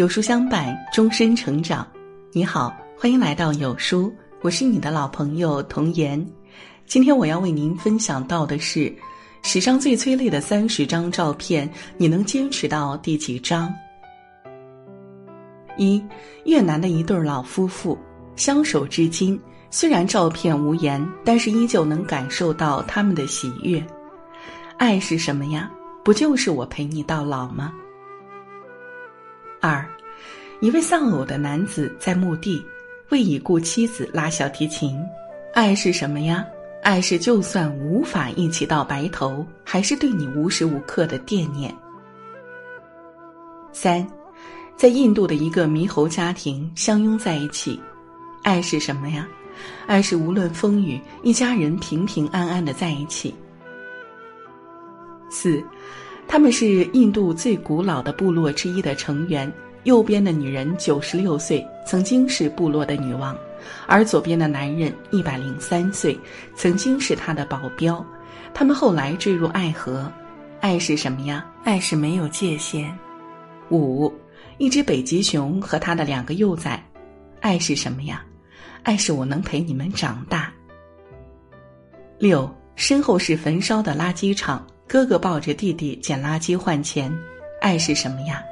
有书相伴，终身成长。你好，欢迎来到有书，我是你的老朋友童言。今天我要为您分享到的是史上最催泪的三十张照片，你能坚持到第几张？一越南的一对老夫妇相守至今，虽然照片无言，但是依旧能感受到他们的喜悦。爱是什么呀？不就是我陪你到老吗？一位丧偶的男子在墓地为已故妻子拉小提琴。爱是什么呀？爱是就算无法一起到白头，还是对你无时无刻的惦念。三，在印度的一个猕猴家庭相拥在一起。爱是什么呀？爱是无论风雨，一家人平平安安的在一起。四，他们是印度最古老的部落之一的成员。右边的女人九十六岁，曾经是部落的女王；而左边的男人一百零三岁，曾经是他的保镖。他们后来坠入爱河。爱是什么呀？爱是没有界限。五，一只北极熊和他的两个幼崽。爱是什么呀？爱是我能陪你们长大。六，身后是焚烧的垃圾场。哥哥抱着弟弟捡垃圾换钱，爱是什么呀？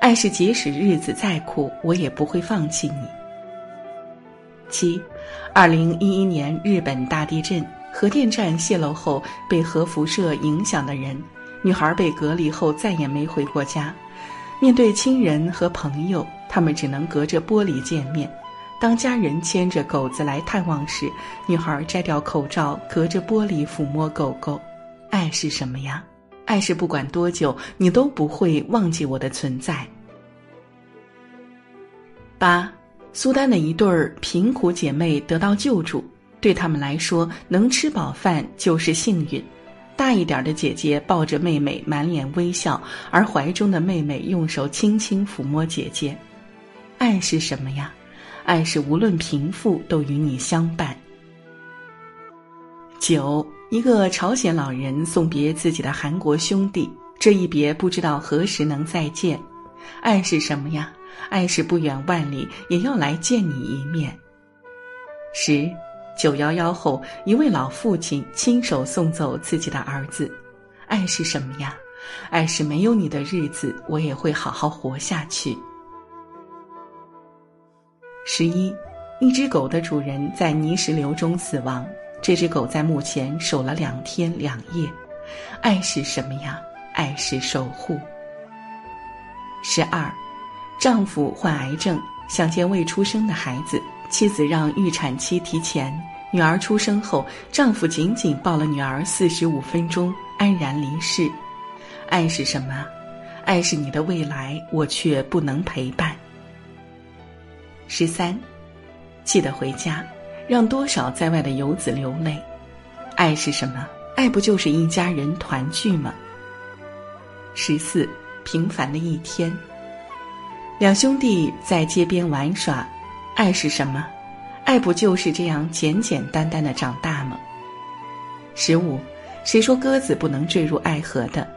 爱是即使日子再苦，我也不会放弃你。七，二零一一年日本大地震，核电站泄漏后被核辐射影响的人，女孩被隔离后再也没回过家。面对亲人和朋友，他们只能隔着玻璃见面。当家人牵着狗子来探望时，女孩摘掉口罩，隔着玻璃抚摸狗狗。爱是什么呀？爱是不管多久，你都不会忘记我的存在。八，苏丹的一对儿贫苦姐妹得到救助，对他们来说，能吃饱饭就是幸运。大一点的姐姐抱着妹妹，满脸微笑，而怀中的妹妹用手轻轻抚摸姐姐。爱是什么呀？爱是无论贫富都与你相伴。九。一个朝鲜老人送别自己的韩国兄弟，这一别不知道何时能再见。爱是什么呀？爱是不远万里也要来见你一面。十九幺幺后，一位老父亲亲手送走自己的儿子。爱是什么呀？爱是没有你的日子，我也会好好活下去。十一，一只狗的主人在泥石流中死亡。这只狗在墓前守了两天两夜，爱是什么呀？爱是守护。十二，丈夫患癌症，想见未出生的孩子，妻子让预产期提前。女儿出生后，丈夫紧紧抱了女儿四十五分钟，安然离世。爱是什么？爱是你的未来，我却不能陪伴。十三，记得回家。让多少在外的游子流泪？爱是什么？爱不就是一家人团聚吗？十四，平凡的一天。两兄弟在街边玩耍，爱是什么？爱不就是这样简简单单的长大吗？十五，谁说鸽子不能坠入爱河的？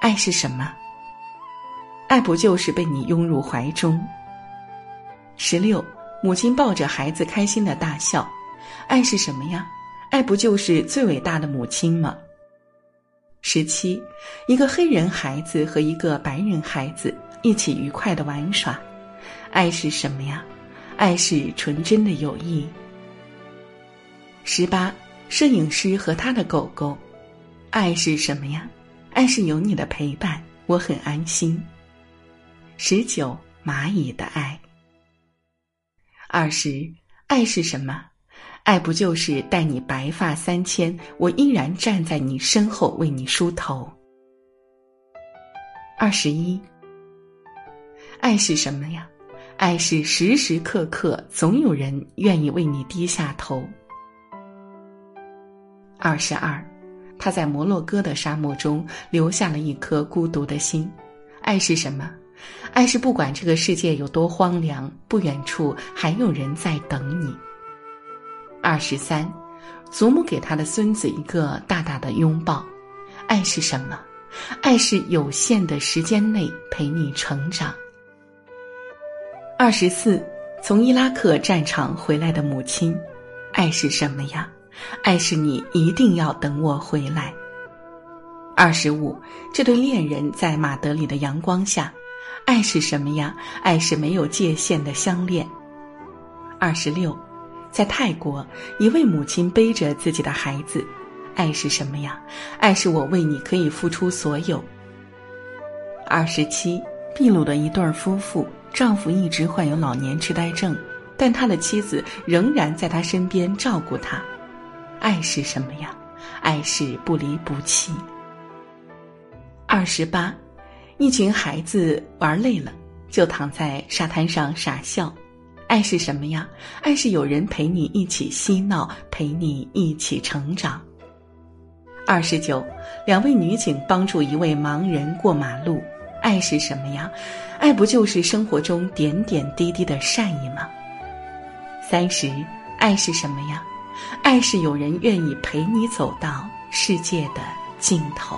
爱是什么？爱不就是被你拥入怀中？十六。母亲抱着孩子开心的大笑，爱是什么呀？爱不就是最伟大的母亲吗？十七，一个黑人孩子和一个白人孩子一起愉快的玩耍，爱是什么呀？爱是纯真的友谊。十八，摄影师和他的狗狗，爱是什么呀？爱是有你的陪伴，我很安心。十九，蚂蚁的爱。二十，爱是什么？爱不就是待你白发三千，我依然站在你身后为你梳头。二十一，爱是什么呀？爱是时时刻刻总有人愿意为你低下头。二十二，他在摩洛哥的沙漠中留下了一颗孤独的心。爱是什么？爱是不管这个世界有多荒凉，不远处还有人在等你。二十三，祖母给他的孙子一个大大的拥抱。爱是什么？爱是有限的时间内陪你成长。二十四，从伊拉克战场回来的母亲，爱是什么呀？爱是你一定要等我回来。二十五，这对恋人在马德里的阳光下，爱是什么呀？爱是没有界限的相恋。二十六，在泰国，一位母亲背着自己的孩子，爱是什么呀？爱是我为你可以付出所有。二十七，秘鲁的一对夫妇，丈夫一直患有老年痴呆症，但他的妻子仍然在他身边照顾他。爱是什么呀？爱是不离不弃。二十八，一群孩子玩累了，就躺在沙滩上傻笑。爱是什么呀？爱是有人陪你一起嬉闹，陪你一起成长。二十九，两位女警帮助一位盲人过马路。爱是什么呀？爱不就是生活中点点滴滴的善意吗？三十，爱是什么呀？爱是有人愿意陪你走到世界的尽头。